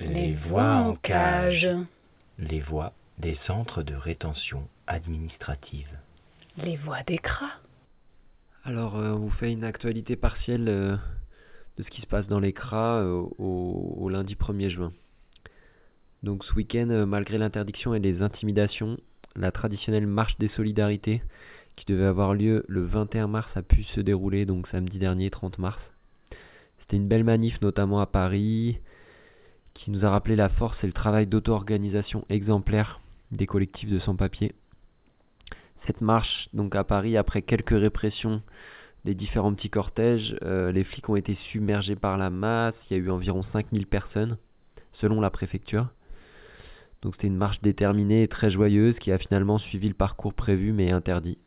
Les voix en cage. Les voix des centres de rétention administrative. Les voix des cras. Alors, euh, on vous fait une actualité partielle euh, de ce qui se passe dans les CRA euh, au, au lundi 1er juin. Donc, ce week-end, euh, malgré l'interdiction et les intimidations, la traditionnelle marche des solidarités qui devait avoir lieu le 21 mars a pu se dérouler, donc samedi dernier, 30 mars. C'était une belle manif, notamment à Paris, qui nous a rappelé la force et le travail d'auto-organisation exemplaire des collectifs de sans-papiers. Cette marche, donc à Paris, après quelques répressions des différents petits cortèges, euh, les flics ont été submergés par la masse, il y a eu environ 5000 personnes, selon la préfecture. Donc c'était une marche déterminée et très joyeuse qui a finalement suivi le parcours prévu mais interdit.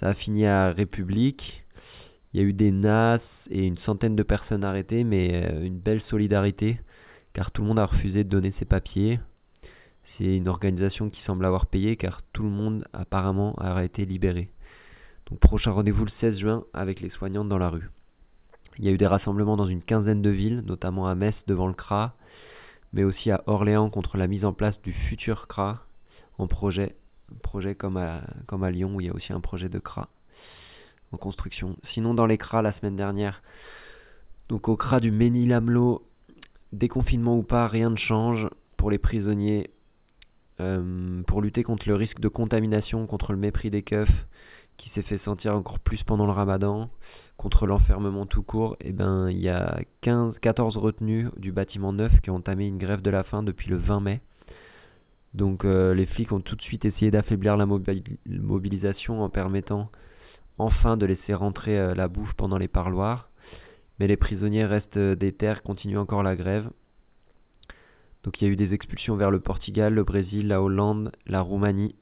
Ça a fini à République, il y a eu des NAS et une centaine de personnes arrêtées, mais euh, une belle solidarité, car tout le monde a refusé de donner ses papiers. C'est une organisation qui semble avoir payé, car tout le monde apparemment a été libéré. Donc prochain rendez-vous le 16 juin avec les soignantes dans la rue. Il y a eu des rassemblements dans une quinzaine de villes, notamment à Metz devant le CRA, mais aussi à Orléans contre la mise en place du futur CRA en projet, projet comme à, Lyon où il y a aussi un projet de CRA en construction. Sinon dans les CRA la semaine dernière, donc au CRA du Ménil-Amelot, déconfinement ou pas, rien ne change pour les prisonniers. Euh, pour lutter contre le risque de contamination, contre le mépris des keufs, qui s'est fait sentir encore plus pendant le ramadan, contre l'enfermement tout court, eh ben, il y a 15, 14 retenus du bâtiment neuf qui ont entamé une grève de la faim depuis le 20 mai. Donc euh, les flics ont tout de suite essayé d'affaiblir la mobi- mobilisation en permettant enfin de laisser rentrer euh, la bouffe pendant les parloirs. Mais les prisonniers restent euh, déter, continuent encore la grève. Donc il y a eu des expulsions vers le Portugal, le Brésil, la Hollande, la Roumanie.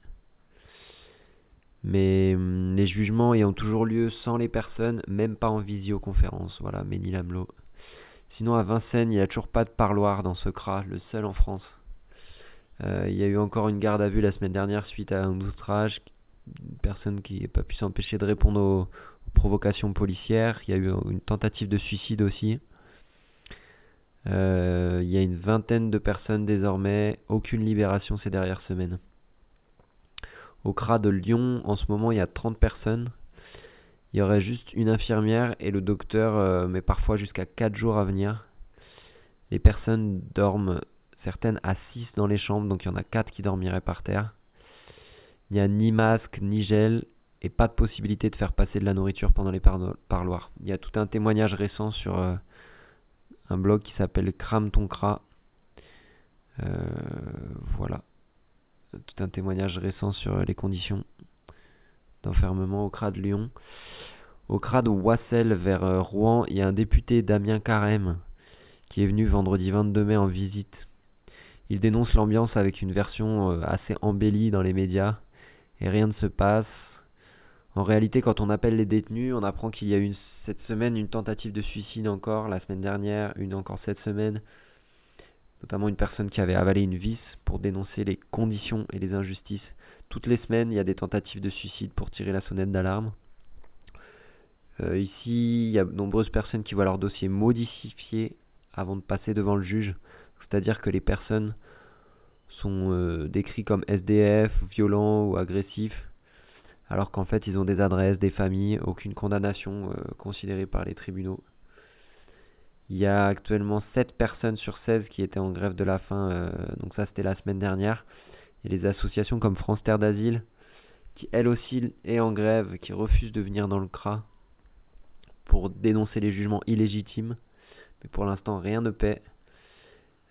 Mais hum, les jugements ayant toujours lieu sans les personnes, même pas en visioconférence. Voilà, Ménil-Amelot. Sinon, à Vincennes, il n'y a toujours pas de parloir dans ce CRA, le seul en France. Euh, il y a eu encore une garde à vue la semaine dernière suite à un outrage. Une personne qui n'a pas pu s'empêcher de répondre aux, provocations policières. Il y a eu une tentative de suicide aussi. Euh, il y a une vingtaine de personnes désormais, aucune libération ces dernières semaines. Au CRA de Lyon, en ce moment, il y a 30 personnes. Il y aurait juste une infirmière et le docteur, euh, mais parfois jusqu'à 4 jours à venir. Les personnes dorment, certaines à 6 dans les chambres, donc il y en a 4 qui dormiraient par terre. Il n'y a ni masque, ni gel, et pas de possibilité de faire passer de la nourriture pendant les parlo- parloirs. Il y a tout un témoignage récent sur euh, un blog qui s'appelle Crame ton cra. Euh, voilà. Tout un témoignage récent sur les conditions d'enfermement au CRA de Lyon. Au CRA de Wassel vers euh, Rouen, il y a un député Damien Carême qui est venu vendredi 22 mai en visite. Il dénonce l'ambiance avec une version euh, assez embellie dans les médias et rien ne se passe. En réalité, quand on appelle les détenus, on apprend qu'il y a eu cette semaine une tentative de suicide encore, la semaine dernière, une encore cette semaine, notamment une personne qui avait avalé une vis pour dénoncer les conditions et les injustices. Toutes les semaines, il y a des tentatives de suicide pour tirer la sonnette d'alarme. Euh, ici, il y a de nombreuses personnes qui voient leur dossier modifié avant de passer devant le juge, c'est-à-dire que les personnes sont euh, décrites comme SDF, violents ou agressifs, alors qu'en fait ils ont des adresses, des familles, aucune condamnation euh, considérée par les tribunaux. Il y a actuellement 7 personnes sur 16 qui étaient en grève de la faim, euh, donc ça c'était la semaine dernière. Il y a des associations comme France Terre d'Asile qui elle aussi est en grève, qui refuse de venir dans le CRA pour dénoncer les jugements illégitimes. Mais pour l'instant rien ne paie.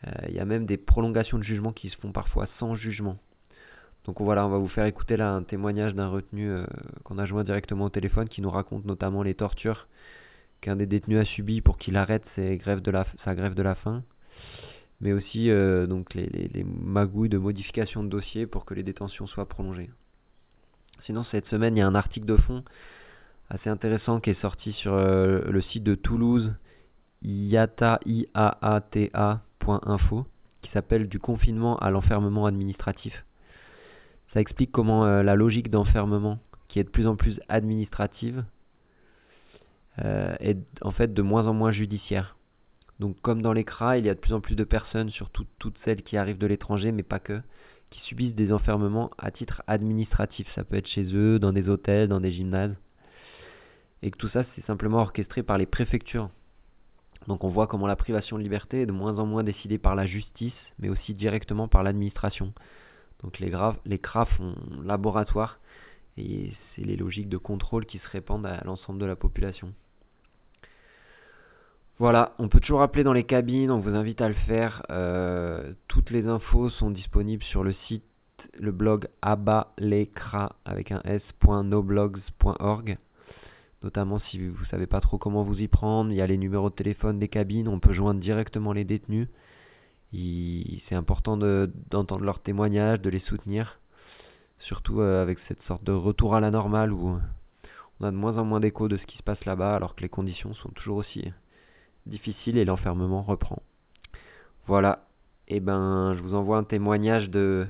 Euh, Il y a même des prolongations de jugement qui se font parfois sans jugement. Donc voilà, on va vous faire écouter là un témoignage d'un retenu euh, qu'on a joint directement au téléphone qui nous raconte notamment les tortures qu'un des détenus a subies pour qu'il arrête sa grève de la faim, mais aussi euh, donc les magouilles de modification de dossier pour que les détentions soient prolongées. Sinon cette semaine il y a un article de fond assez intéressant qui est sorti sur euh, le site de Toulouse iata.info qui s'appelle Du confinement à l'enfermement administratif. Ça explique comment euh, la logique d'enfermement, qui est de plus en plus administrative, euh, est en fait de moins en moins judiciaire. Donc comme dans les CRA, il y a de plus en plus de personnes, surtout toutes celles qui arrivent de l'étranger, mais pas que, qui subissent des enfermements à titre administratif. Ça peut être chez eux, dans des hôtels, dans des gymnases. Et que tout ça, c'est simplement orchestré par les préfectures. Donc on voit comment la privation de liberté est de moins en moins décidée par la justice, mais aussi directement par l'administration. Donc les, graves, les CRA font laboratoire et c'est les logiques de contrôle qui se répandent à l'ensemble de la population. Voilà, on peut toujours appeler dans les cabines, on vous invite à le faire. Euh, toutes les infos sont disponibles sur le site, le blog abalecra avec un s.noblogs.org. Notamment si vous ne savez pas trop comment vous y prendre, il y a les numéros de téléphone des cabines, on peut joindre directement les détenus. C'est important d'entendre leurs témoignages, de les soutenir. Surtout euh, avec cette sorte de retour à la normale où on a de moins en moins d'écho de ce qui se passe là-bas alors que les conditions sont toujours aussi difficile et l'enfermement reprend. Voilà. Et eh ben, je vous envoie un témoignage de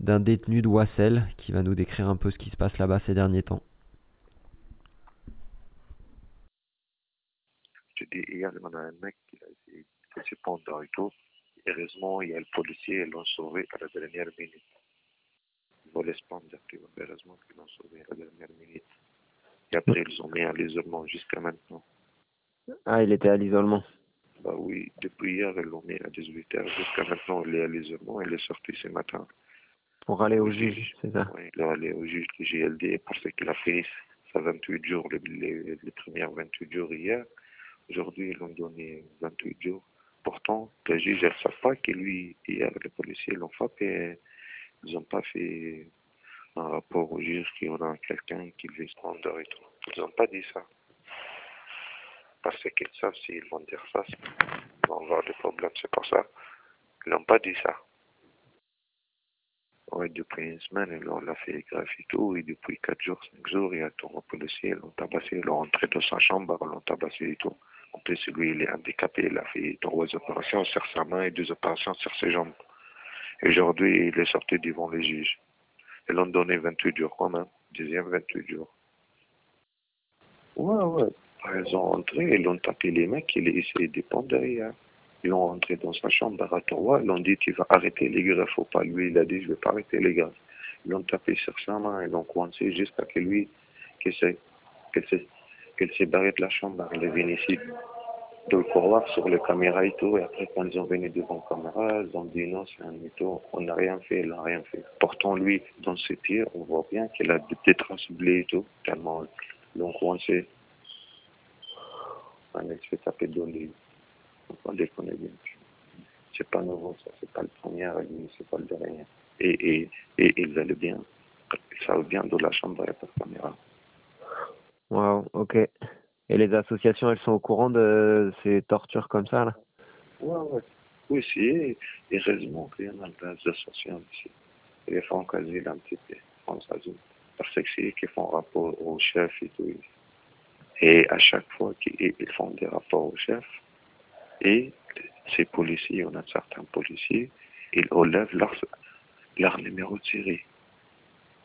d'un détenu de Wassel qui va nous décrire un peu ce qui se passe là-bas ces derniers temps. Je dis, hier, on a un mec qui a essayé de se pendre et tout. Heureusement, il y a le policier, ils l'ont sauvé à la dernière minute. Ils voulaient se pendre, heureusement qu'ils l'ont sauvé à la dernière minute. Et après, ils ont mis à l'isolement jusqu'à maintenant. Ah, il était à l'isolement. Bah oui, depuis hier, l'ont mis à 18h. Jusqu'à maintenant, il est à l'isolement. Il est sorti ce matin. Pour aller au juge, c'est ça Oui, il est allé au juge du GLD parce qu'il a fait sa 28 jours, les, les, les premières 28 jours hier. Aujourd'hui, ils l'ont donné 28 jours. Pourtant, le juge ne savent pas que lui, hier, les policiers l'ont frappé. Ils n'ont pas fait un rapport au juge qu'il y a quelqu'un qui veut se prendre et tout. Ils n'ont pas dit ça parce qu'ils savent s'ils vont dire ça, ils vont avoir des problèmes. C'est pour ça qu'ils n'ont pas dit ça. Ouais, depuis une semaine, ils ont fait grave et tout, et depuis 4 jours, 5 jours, il y a tout le policier, ils l'ont tabassé, ils l'ont rentré dans sa chambre, ils l'ont tabassé et tout. En plus, lui, il est handicapé, il a fait trois opérations sur sa main et deux opérations sur ses jambes. Et aujourd'hui, il est sorti devant les juges. Ils l'ont donné 28 jours quand même, deuxième 28 jours. Ouais, ouais. Ils ont rentré, ils ont tapé les mecs, ils essayé de prendre derrière. Ils l'ont rentré dans sa chambre à Trois, ils l'ont dit tu vas arrêter les gars, faut pas. Lui, il a dit je vais pas arrêter les gars. Ils l'ont tapé sur sa main, ils l'ont coincé jusqu'à que lui, qu'elle s'est barré de la chambre, il est venu ici de le couloir sur les caméras et tout. Et après, quand ils ont venu devant la caméra, ils ont dit non, c'est un mytho, on n'a rien fait, il n'a rien fait. Pourtant, lui, dans ses pieds, on voit bien qu'il a des traces bleues et tout, tellement l'ont coincé taper les. On déconner bien. C'est pas nouveau, ça, c'est pas le premier c'est pas le dernier. Et, et, et ils allaient bien. Ils savent bien de la chambre, de caméra. Wow, ok. Et les associations, elles sont au courant de ces tortures comme ça, là? Ouais, ouais. Oui, si. Heureusement qu'il y en a des associations ici. Ils font quasi un petit peu, Parce que c'est eux qui font rapport au chef et tout. Et à chaque fois qu'ils font des rapports au chef, et ces policiers, on a certains policiers, ils relèvent leur, numéro de série.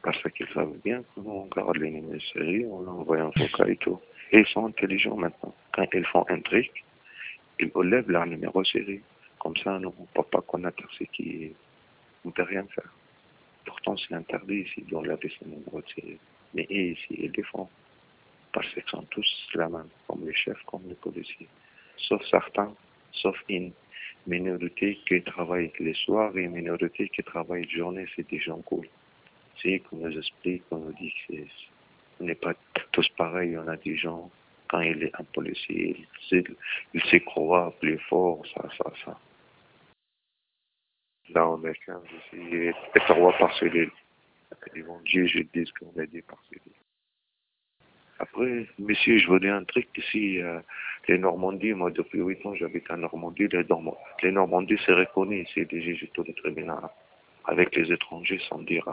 Parce qu'ils savent bien comment on garde les numéros de série, on envoie un focal et tout. Et ils sont intelligents maintenant. Quand ils font un truc, ils relèvent leur numéro de série. Comme ça, on ne peut pas connaître ce qui on ne peut rien faire. Pourtant, c'est interdit ici d'enlever ce numéro de série. Mais ici, ils font parce qu'ils sont tous la même, comme les chefs, comme les policiers. Sauf certains, sauf une minorité qui travaille les soirs et une minorité qui travaille la journée, c'est des gens cool. C'est qu'on nous explique, qu'on nous dit qu'on n'est pas tous pareils, on a des gens, quand il est un policier, il, se croit plus fort, ça, ça, ça. Là, on est 15 ici, et trois par cellule. Ils vont dire, je dis qu'on est dit par cellule. Après, monsieur, je veux dire un truc ici, euh, les Normandies, moi depuis 8 ans j'habite en Normandie, les, Normandies, les Normandies c'est reconnu ici, des de tribunal, avec les étrangers sans dire,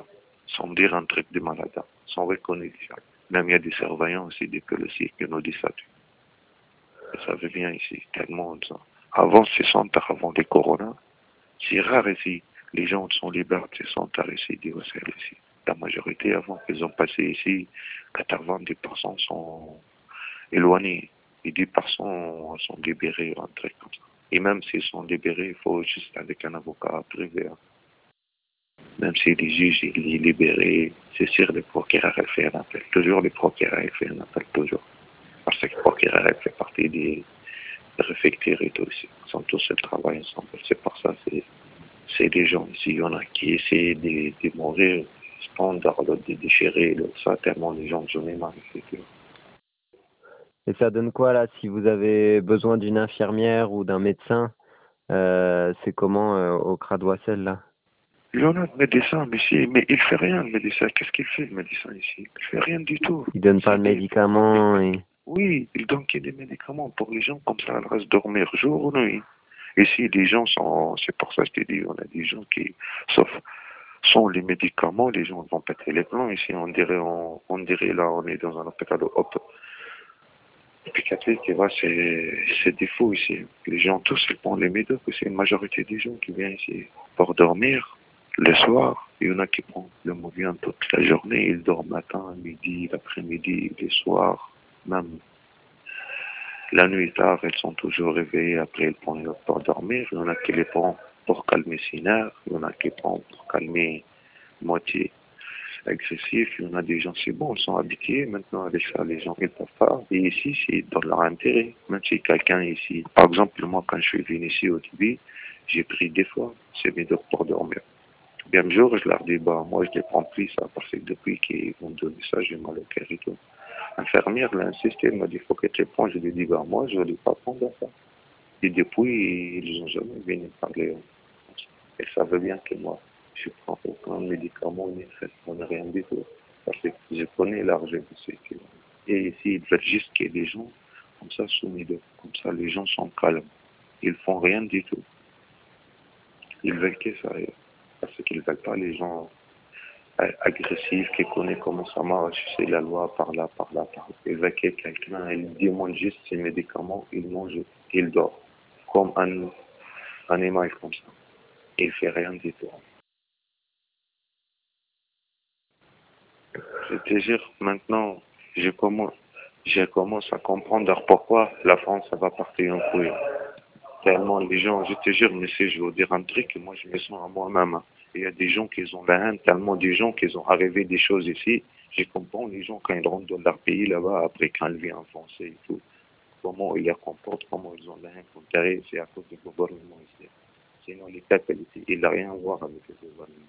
sans dire un truc de malade, sont reconnus déjà. Même il y a des surveillants aussi, des policiers qui nous disent ça. Vous savez bien ici, tellement ça. Avant, c'est centres, avant des coronas, C'est rare ici. Les gens sont libres, ils sont tard ici, ici. La majorité, avant qu'ils ont passé ici, 90% sont éloignés et 10% sont libérés, rentrés comme ça. Et même s'ils sont libérés, il faut juste avec un avocat privé. Hein. Même si les juges les libérés, c'est sûr, le procureur a fait un appel. Toujours le procureur a fait un appel, toujours. Parce que le procureur fait partie des réfectures et tout. Ils sont tous le travail ensemble. C'est pour ça, c'est des gens ici. Il y en a qui essaient de, de mourir, se prendre, de déchirer, ça, tellement les gens, j'en ai marre, et ça donne quoi là si vous avez besoin d'une infirmière ou d'un médecin euh, C'est comment euh, au Cradoissel là? Il y en a de médecins, mais, si, mais il fait rien le médecin. Qu'est-ce qu'il fait le médecin ici? Il fait rien du tout. Il donne pas de médicaments et... Oui, il donne que des médicaments pour les gens comme ça, elles restent dormir jour ou nuit. Ici, les gens sont, c'est pour ça que je t'ai dit, on a des gens qui, sauf, sans les médicaments, les gens vont péter les plans. Ici, on dirait, on, on dirait là, on est dans un hôpital hop, psychiatrique, c'est défaut ici. Les gens tous, ils prennent les médocs. C'est une majorité des gens qui viennent ici pour dormir le soir. Il y en a qui prennent le mouvement toute la journée. Ils dorment matin, midi, l'après-midi, les soirs, même la nuit tard, elles sont toujours réveillées. Après, elles prennent pour dormir. Il y en a qui les prennent pour calmer ses nerfs. Il y en a qui prennent pour calmer moitié agressif. Il y a des gens, c'est bon, ils sont habitués. Maintenant, avec ça, les gens, ils peuvent pas. Et ici, c'est dans leur intérêt. Même si quelqu'un ici, par exemple, moi, quand je suis venu ici au début, j'ai pris des fois ces médocs pour dormir. Bien jour, je leur dis, bah, moi, je les prends plus, ça, parce que depuis qu'ils vont donner ça, j'ai mal au cœur et tout. L'infirmière l'a insisté, elle m'a dit, faut que tu prends. Je lui ai dit, bah, moi, je ne vais pas prendre ça. Et depuis, ils n'ont jamais venu parler. Et ça veut bien que moi, je prends aucun médicament ni rien du tout. Parce que je connais l'argent de ces Et ici, ils veulent juste qu'il y ait des gens comme ça soumis d'eux. Comme ça, les gens sont calmes. Ils font rien du tout. Ils veulent que ça Parce qu'ils ne veulent pas les gens agressifs qui connaissent comment ça marche, c'est la loi par là, par là, par là. Ils veulent que quelqu'un, il demande juste ses médicaments, il mange, il dort. Comme un animal comme ça. Il ne fait rien du tout. Je te jure, maintenant, je commence, je commence à comprendre pourquoi la France va partir en couille. Tellement les gens, je te jure, mais si je veux dire un truc, moi je me sens à moi-même. Hein. Il y a des gens qui ont la haine, tellement des gens qui ont arrivé des choses ici. Je comprends les gens quand ils rentrent dans leur pays là-bas, après quand ils viennent en français et tout, comment ils les comportent, comment ils ont la haine contre c'est à cause du gouvernement ici. Il n'a rien à voir avec le gouvernement.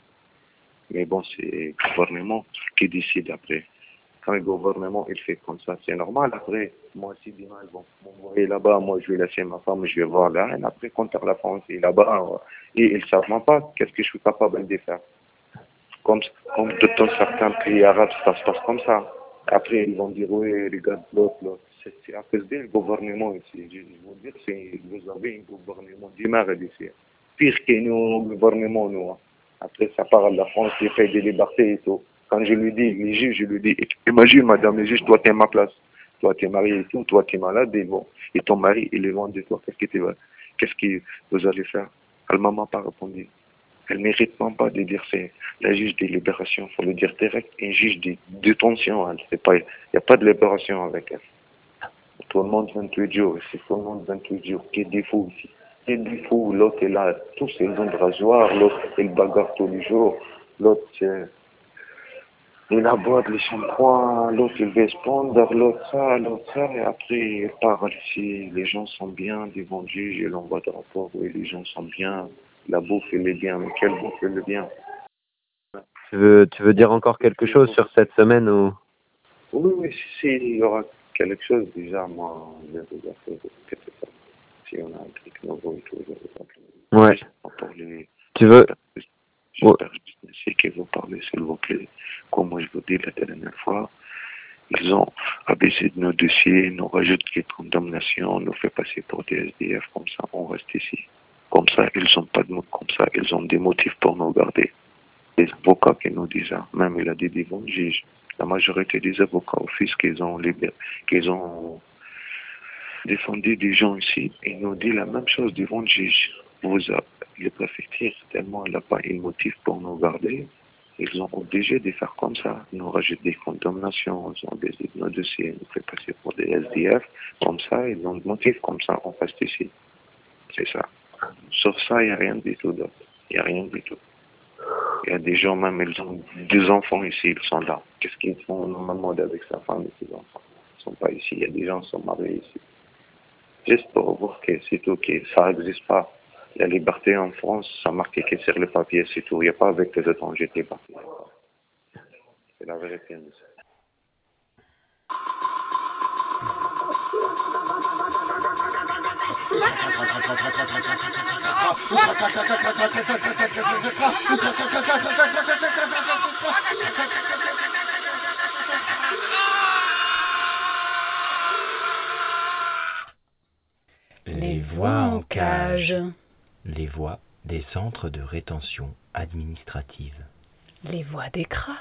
Mais bon, c'est le gouvernement qui décide après. Quand le gouvernement il fait comme ça, c'est normal. Après, moi, si demain ils vont m'envoyer là-bas, moi je vais laisser ma femme, je vais voir la reine. Après, quand la France est là-bas, et ils ne savent même pas qu'est-ce que je suis capable de faire. Comme, comme dans certains pays arabes, ça se passe comme ça. Après, ils vont dire, oui, regarde l'autre, l'autre. C'est à cause du gouvernement ici. Je vous dire, vous avez un gouvernement d'image ici. Pire que nous, gouvernement, nous. Hein. Après, ça parle de la France, qui fait des libertés et tout. Quand je lui dis, les juges, je lui dis, imagine, madame les juges, toi, tu es ma place. Toi, tu es marié et tout, toi, tu es malade, et bon. Et ton mari, il est loin de toi. Qu'est-ce que tu que vous allez faire? Elle m'a pas répondu. Elle mérite même pas de dire c'est la juge des libérations. Il faut le dire direct. Un juge de détention. Hein. Il n'y a pas de libération avec elle. Tout le monde 28 jours. C'est tout le monde 28 jours. Quel défaut ici du fou, l'autre est là, tous ils ont de rasoir, l'autre il bagarre tous les jours, l'autre il aboie les shampoings, l'autre il veut se l'autre ça, l'autre ça, et après il parle ici, les gens sont bien devant juge, il envoie de rapport, oui les gens sont bien, la bouffe elle est bien, mais quelle bouffe elle est bien? Tu veux, tu veux dire encore quelque chose sur cette semaine ou? Oui, oui, si, il y aura quelque chose déjà, moi, je vais vous dire si on a un truc nouveau et tout. Ouais. Tu veux J'espère ouais. parlez, s'il vous plaît. Comme moi je vous dis la dernière fois, ils ont abaissé de nos dossiers, nous rajoutent des condamnations, nous fait passer pour des SDF, comme ça on reste ici. Comme ça, ils n'ont pas de mots comme ça, ils ont des motifs pour nous garder. Les avocats qui nous disent ça, même il a dit devant le juge, la majorité des avocats au fisc qu'ils ont libéré, qu'ils ont défendu des gens ici et nous dit la même chose devant le juge. Vous les préfectures, tellement elle n'a pas un motif pour nous garder, ils ont obligé de faire comme ça. Ils nous rajoutent des condamnations, ils ont des nos dossiers, nous fait passer pour des SDF, comme ça, ils ont le motif comme ça, on reste ici. C'est ça. Sur ça, il n'y a rien du tout d'autre. Il n'y a rien du tout. Il y a des gens, même, ils ont deux enfants ici, ils sont là. Qu'est-ce qu'ils font normalement avec sa femme et ses enfants? Ils ne sont pas ici. Il y a des gens qui sont mariés ici. Juste pour voir que c'est tout, que ça n'existe pas. La liberté en France, ça marque que sur le papier, c'est tout. Il n'y a pas avec les étrangers qui partent. C'est la vérité. monsieur. Les voix en Les voix des centres de rétention administrative. Les voix des cras.